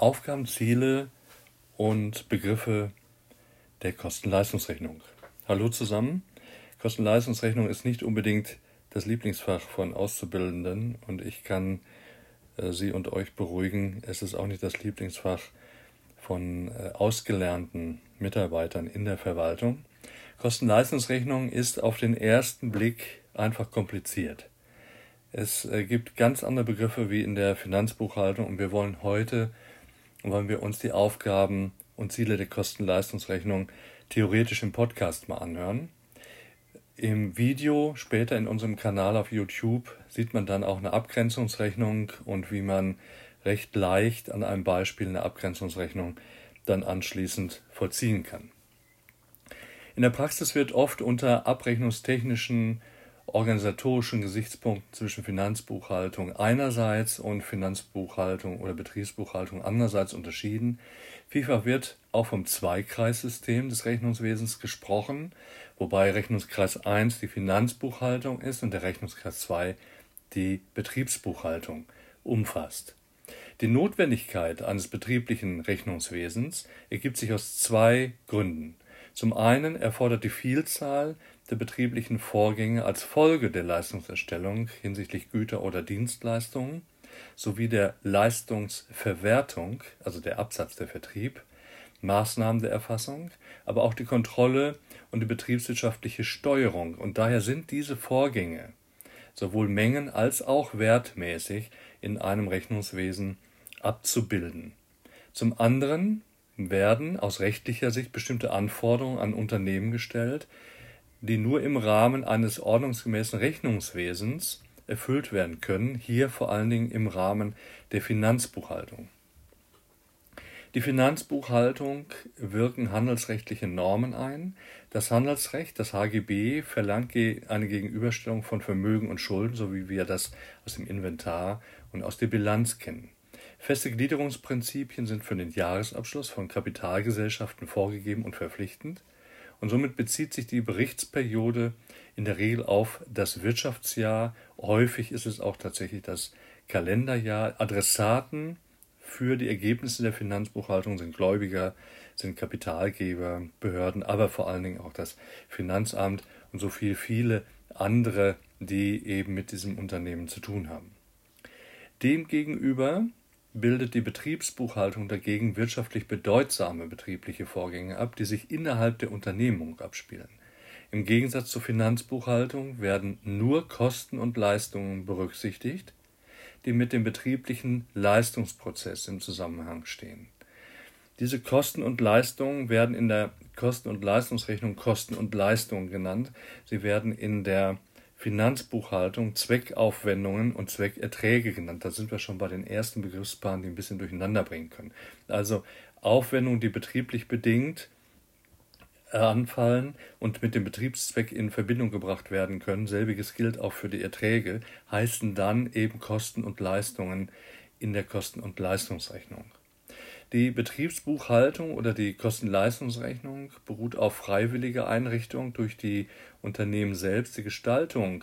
Aufgaben, Ziele und Begriffe der Kosten-Leistungsrechnung. Hallo zusammen. Kosten-Leistungsrechnung ist nicht unbedingt das Lieblingsfach von Auszubildenden und ich kann äh, Sie und euch beruhigen. Es ist auch nicht das Lieblingsfach von äh, ausgelernten Mitarbeitern in der Verwaltung. Kosten-Leistungsrechnung ist auf den ersten Blick einfach kompliziert. Es äh, gibt ganz andere Begriffe wie in der Finanzbuchhaltung und wir wollen heute wollen wir uns die Aufgaben und Ziele der Kosten-Leistungsrechnung theoretisch im Podcast mal anhören. Im Video später in unserem Kanal auf YouTube sieht man dann auch eine Abgrenzungsrechnung und wie man recht leicht an einem Beispiel eine Abgrenzungsrechnung dann anschließend vollziehen kann. In der Praxis wird oft unter abrechnungstechnischen organisatorischen Gesichtspunkten zwischen Finanzbuchhaltung einerseits und Finanzbuchhaltung oder Betriebsbuchhaltung andererseits unterschieden. Vielfach wird auch vom Zweikreissystem des Rechnungswesens gesprochen, wobei Rechnungskreis 1 die Finanzbuchhaltung ist und der Rechnungskreis 2 die Betriebsbuchhaltung umfasst. Die Notwendigkeit eines betrieblichen Rechnungswesens ergibt sich aus zwei Gründen. Zum einen erfordert die Vielzahl der betrieblichen Vorgänge als Folge der Leistungserstellung hinsichtlich Güter oder Dienstleistungen sowie der Leistungsverwertung, also der Absatz der Vertrieb, Maßnahmen der Erfassung, aber auch die Kontrolle und die betriebswirtschaftliche Steuerung. Und daher sind diese Vorgänge sowohl mengen- als auch wertmäßig in einem Rechnungswesen abzubilden. Zum anderen werden aus rechtlicher Sicht bestimmte Anforderungen an Unternehmen gestellt, die nur im Rahmen eines ordnungsgemäßen Rechnungswesens erfüllt werden können, hier vor allen Dingen im Rahmen der Finanzbuchhaltung. Die Finanzbuchhaltung wirken handelsrechtliche Normen ein. Das Handelsrecht, das HGB, verlangt eine Gegenüberstellung von Vermögen und Schulden, so wie wir das aus dem Inventar und aus der Bilanz kennen. Feste Gliederungsprinzipien sind für den Jahresabschluss von Kapitalgesellschaften vorgegeben und verpflichtend und somit bezieht sich die Berichtsperiode in der Regel auf das Wirtschaftsjahr. Häufig ist es auch tatsächlich das Kalenderjahr. Adressaten für die Ergebnisse der Finanzbuchhaltung sind Gläubiger, sind Kapitalgeber, Behörden, aber vor allen Dingen auch das Finanzamt und so viel viele andere, die eben mit diesem Unternehmen zu tun haben. Demgegenüber bildet die Betriebsbuchhaltung dagegen wirtschaftlich bedeutsame betriebliche Vorgänge ab, die sich innerhalb der Unternehmung abspielen. Im Gegensatz zur Finanzbuchhaltung werden nur Kosten und Leistungen berücksichtigt, die mit dem betrieblichen Leistungsprozess im Zusammenhang stehen. Diese Kosten und Leistungen werden in der Kosten- und Leistungsrechnung Kosten und Leistungen genannt. Sie werden in der Finanzbuchhaltung Zweckaufwendungen und Zweckerträge genannt. Da sind wir schon bei den ersten Begriffspaaren, die ein bisschen durcheinander bringen können. Also Aufwendungen, die betrieblich bedingt anfallen und mit dem Betriebszweck in Verbindung gebracht werden können, selbiges gilt auch für die Erträge, heißen dann eben Kosten und Leistungen in der Kosten- und Leistungsrechnung. Die Betriebsbuchhaltung oder die Kosten-Leistungsrechnung beruht auf freiwilliger Einrichtung durch die Unternehmen selbst. Die Gestaltung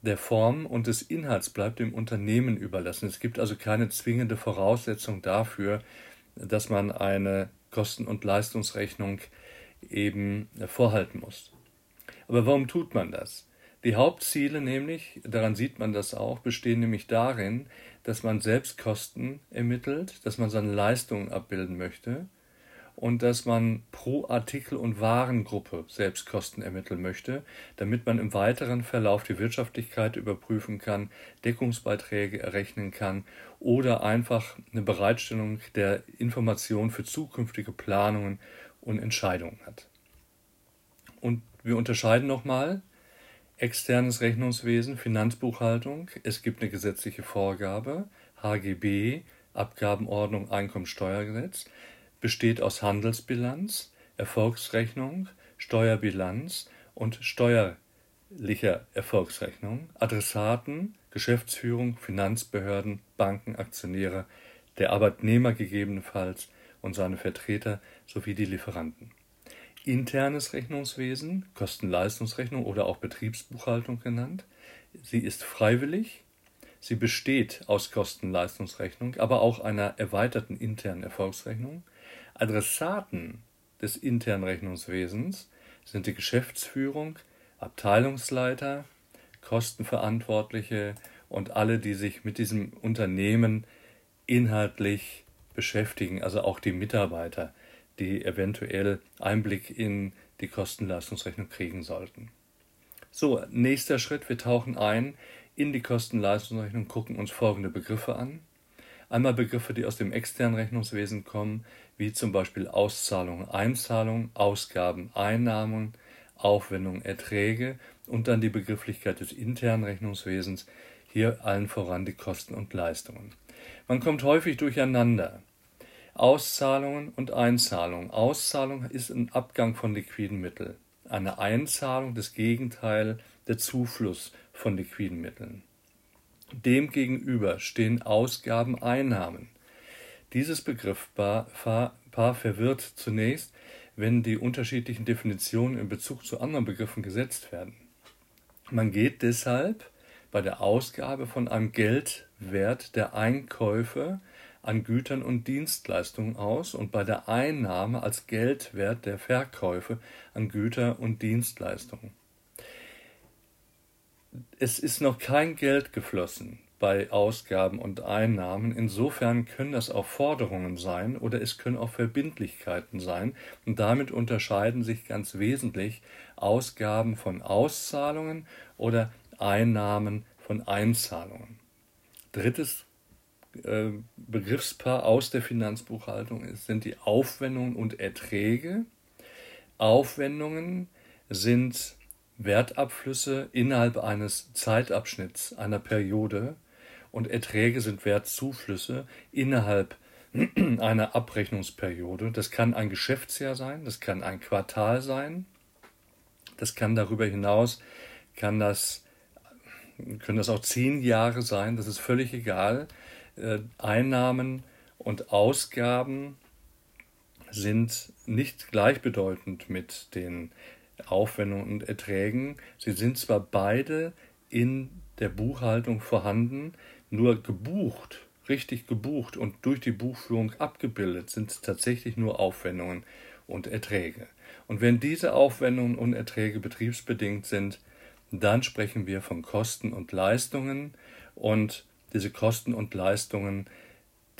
der Form und des Inhalts bleibt dem Unternehmen überlassen. Es gibt also keine zwingende Voraussetzung dafür, dass man eine Kosten- und Leistungsrechnung eben vorhalten muss. Aber warum tut man das? Die Hauptziele nämlich, daran sieht man das auch, bestehen nämlich darin, dass man Selbstkosten ermittelt, dass man seine Leistungen abbilden möchte und dass man pro Artikel und Warengruppe Selbstkosten ermitteln möchte, damit man im weiteren Verlauf die Wirtschaftlichkeit überprüfen kann, Deckungsbeiträge errechnen kann oder einfach eine Bereitstellung der Information für zukünftige Planungen und Entscheidungen hat. Und wir unterscheiden nochmal externes Rechnungswesen, Finanzbuchhaltung. Es gibt eine gesetzliche Vorgabe, HGB, Abgabenordnung, Einkommensteuergesetz, besteht aus Handelsbilanz, Erfolgsrechnung, Steuerbilanz und steuerlicher Erfolgsrechnung, Adressaten, Geschäftsführung, Finanzbehörden, Banken, Aktionäre, der Arbeitnehmer gegebenenfalls und seine Vertreter sowie die Lieferanten internes Rechnungswesen, Kosten-Leistungsrechnung oder auch Betriebsbuchhaltung genannt. Sie ist freiwillig, Sie besteht aus Kosten-Leistungsrechnung, aber auch einer erweiterten internen Erfolgsrechnung. Adressaten des internen Rechnungswesens sind die Geschäftsführung, Abteilungsleiter, Kostenverantwortliche und alle, die sich mit diesem Unternehmen inhaltlich beschäftigen, also auch die Mitarbeiter, die eventuell Einblick in die Kostenleistungsrechnung kriegen sollten. So, nächster Schritt, wir tauchen ein in die Kostenleistungsrechnung, gucken uns folgende Begriffe an. Einmal Begriffe, die aus dem externen Rechnungswesen kommen, wie zum Beispiel Auszahlung, Einzahlung, Ausgaben, Einnahmen, Aufwendungen, Erträge und dann die Begrifflichkeit des internen Rechnungswesens, hier allen voran die Kosten und Leistungen. Man kommt häufig durcheinander. Auszahlungen und Einzahlungen. Auszahlung ist ein Abgang von liquiden Mitteln. Eine Einzahlung das Gegenteil der Zufluss von liquiden Mitteln. Demgegenüber stehen Ausgaben, Einnahmen. Dieses Begriffspaar verwirrt zunächst, wenn die unterschiedlichen Definitionen in Bezug zu anderen Begriffen gesetzt werden. Man geht deshalb bei der Ausgabe von einem Geldwert der Einkäufe an Gütern und Dienstleistungen aus und bei der Einnahme als Geldwert der Verkäufe an Güter und Dienstleistungen. Es ist noch kein Geld geflossen bei Ausgaben und Einnahmen. Insofern können das auch Forderungen sein oder es können auch Verbindlichkeiten sein. Und damit unterscheiden sich ganz wesentlich Ausgaben von Auszahlungen oder Einnahmen von Einzahlungen. Drittes äh, Begriffspaar aus der Finanzbuchhaltung ist, sind die Aufwendungen und Erträge. Aufwendungen sind Wertabflüsse innerhalb eines Zeitabschnitts, einer Periode, und Erträge sind Wertzuflüsse innerhalb einer Abrechnungsperiode. Das kann ein Geschäftsjahr sein, das kann ein Quartal sein, das kann darüber hinaus, kann das, können das auch zehn Jahre sein, das ist völlig egal. Äh, Einnahmen und Ausgaben sind nicht gleichbedeutend mit den Aufwendungen und Erträgen. Sie sind zwar beide in der Buchhaltung vorhanden, nur gebucht, richtig gebucht und durch die Buchführung abgebildet sind tatsächlich nur Aufwendungen und Erträge. Und wenn diese Aufwendungen und Erträge betriebsbedingt sind, dann sprechen wir von Kosten und Leistungen und diese Kosten und Leistungen,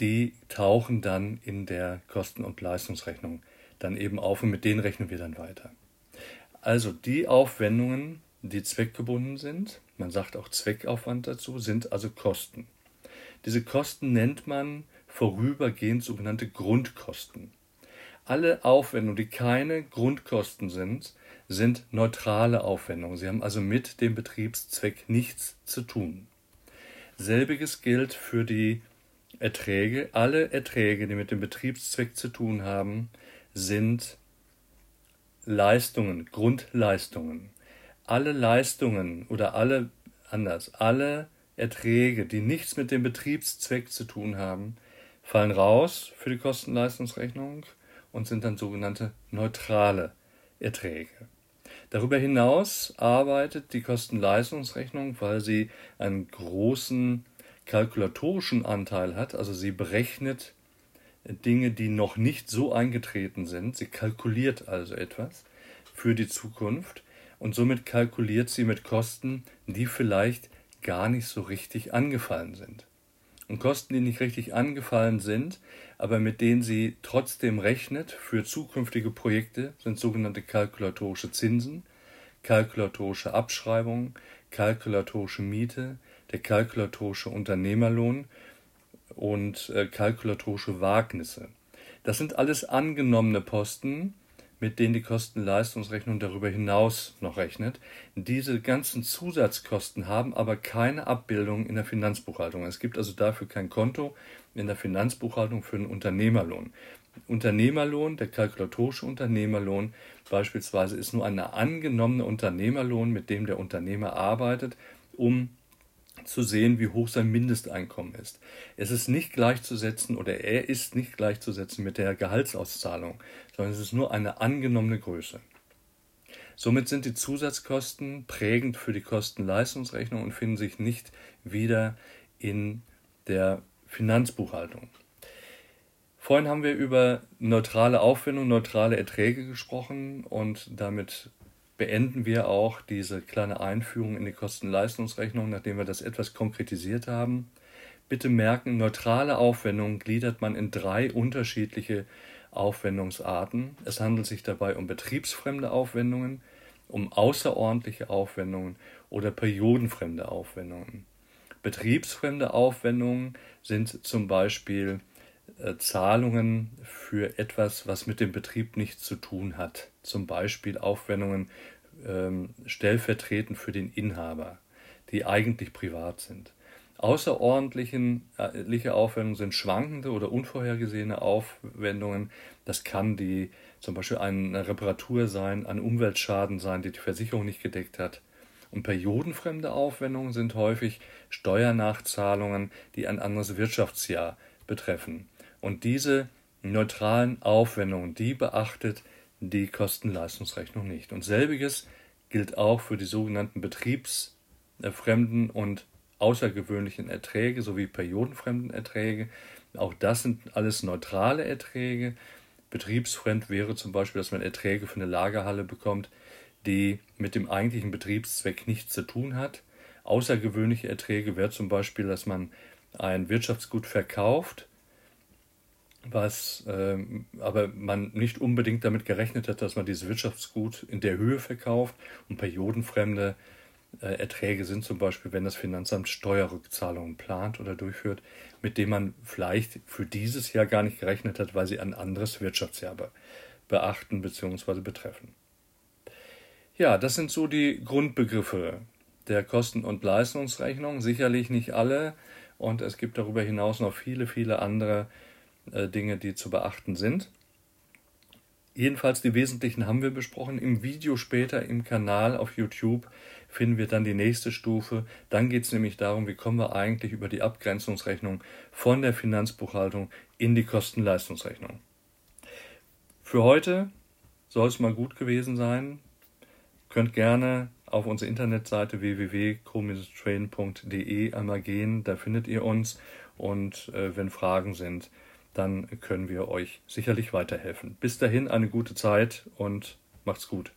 die tauchen dann in der Kosten- und Leistungsrechnung dann eben auf und mit denen rechnen wir dann weiter. Also die Aufwendungen, die zweckgebunden sind, man sagt auch Zweckaufwand dazu, sind also Kosten. Diese Kosten nennt man vorübergehend sogenannte Grundkosten. Alle Aufwendungen, die keine Grundkosten sind, sind neutrale Aufwendungen. Sie haben also mit dem Betriebszweck nichts zu tun. Selbiges gilt für die Erträge. Alle Erträge, die mit dem Betriebszweck zu tun haben, sind Leistungen, Grundleistungen. Alle Leistungen oder alle anders, alle Erträge, die nichts mit dem Betriebszweck zu tun haben, fallen raus für die Kostenleistungsrechnung und sind dann sogenannte neutrale Erträge. Darüber hinaus arbeitet die Kostenleistungsrechnung, weil sie einen großen kalkulatorischen Anteil hat, also sie berechnet Dinge, die noch nicht so eingetreten sind. Sie kalkuliert also etwas für die Zukunft und somit kalkuliert sie mit Kosten, die vielleicht gar nicht so richtig angefallen sind. Und Kosten, die nicht richtig angefallen sind, aber mit denen sie trotzdem rechnet für zukünftige Projekte, sind sogenannte kalkulatorische Zinsen, kalkulatorische Abschreibungen, kalkulatorische Miete, der kalkulatorische Unternehmerlohn und äh, kalkulatorische Wagnisse. Das sind alles angenommene Posten, mit denen die Kosten-Leistungsrechnung darüber hinaus noch rechnet. Diese ganzen Zusatzkosten haben aber keine Abbildung in der Finanzbuchhaltung. Es gibt also dafür kein Konto in der Finanzbuchhaltung für den Unternehmerlohn. Unternehmerlohn, der kalkulatorische Unternehmerlohn beispielsweise, ist nur ein angenommener Unternehmerlohn, mit dem der Unternehmer arbeitet, um zu sehen, wie hoch sein Mindesteinkommen ist. Es ist nicht gleichzusetzen oder er ist nicht gleichzusetzen mit der Gehaltsauszahlung, sondern es ist nur eine angenommene Größe. Somit sind die Zusatzkosten prägend für die Kosten-Leistungsrechnung und finden sich nicht wieder in der Finanzbuchhaltung. Vorhin haben wir über neutrale Aufwendung, neutrale Erträge gesprochen und damit beenden wir auch diese kleine Einführung in die Kosten-Leistungsrechnung, nachdem wir das etwas konkretisiert haben. Bitte merken, neutrale Aufwendungen gliedert man in drei unterschiedliche Aufwendungsarten. Es handelt sich dabei um betriebsfremde Aufwendungen, um außerordentliche Aufwendungen oder periodenfremde Aufwendungen. Betriebsfremde Aufwendungen sind zum Beispiel Zahlungen für etwas, was mit dem Betrieb nichts zu tun hat. Zum Beispiel Aufwendungen ähm, stellvertretend für den Inhaber, die eigentlich privat sind. Außerordentliche äh, Aufwendungen sind schwankende oder unvorhergesehene Aufwendungen. Das kann die zum Beispiel eine Reparatur sein, ein Umweltschaden sein, die die Versicherung nicht gedeckt hat. Und periodenfremde Aufwendungen sind häufig Steuernachzahlungen, die ein anderes Wirtschaftsjahr betreffen. Und diese neutralen Aufwendungen, die beachtet die Kostenleistungsrechnung nicht. Und selbiges gilt auch für die sogenannten betriebsfremden und außergewöhnlichen Erträge sowie periodenfremden Erträge. Auch das sind alles neutrale Erträge. Betriebsfremd wäre zum Beispiel, dass man Erträge für eine Lagerhalle bekommt, die mit dem eigentlichen Betriebszweck nichts zu tun hat. Außergewöhnliche Erträge wäre zum Beispiel, dass man ein Wirtschaftsgut verkauft was äh, aber man nicht unbedingt damit gerechnet hat, dass man dieses Wirtschaftsgut in der Höhe verkauft und periodenfremde äh, Erträge sind zum Beispiel, wenn das Finanzamt Steuerrückzahlungen plant oder durchführt, mit dem man vielleicht für dieses Jahr gar nicht gerechnet hat, weil sie ein anderes Wirtschaftsjahr be beachten bzw. betreffen. Ja, das sind so die Grundbegriffe der Kosten- und Leistungsrechnung. Sicherlich nicht alle und es gibt darüber hinaus noch viele, viele andere äh, Dinge, die zu beachten sind. Jedenfalls die wesentlichen haben wir besprochen. Im Video später im Kanal auf YouTube finden wir dann die nächste Stufe. Dann geht es nämlich darum, wie kommen wir eigentlich über die Abgrenzungsrechnung von der Finanzbuchhaltung in die Kosten-Leistungsrechnung. Für heute soll es mal gut gewesen sein. Könnt gerne auf unsere Internetseite www.co-train.de einmal gehen. Da findet ihr uns. Und äh, wenn Fragen sind, dann können wir euch sicherlich weiterhelfen. Bis dahin eine gute Zeit und macht's gut.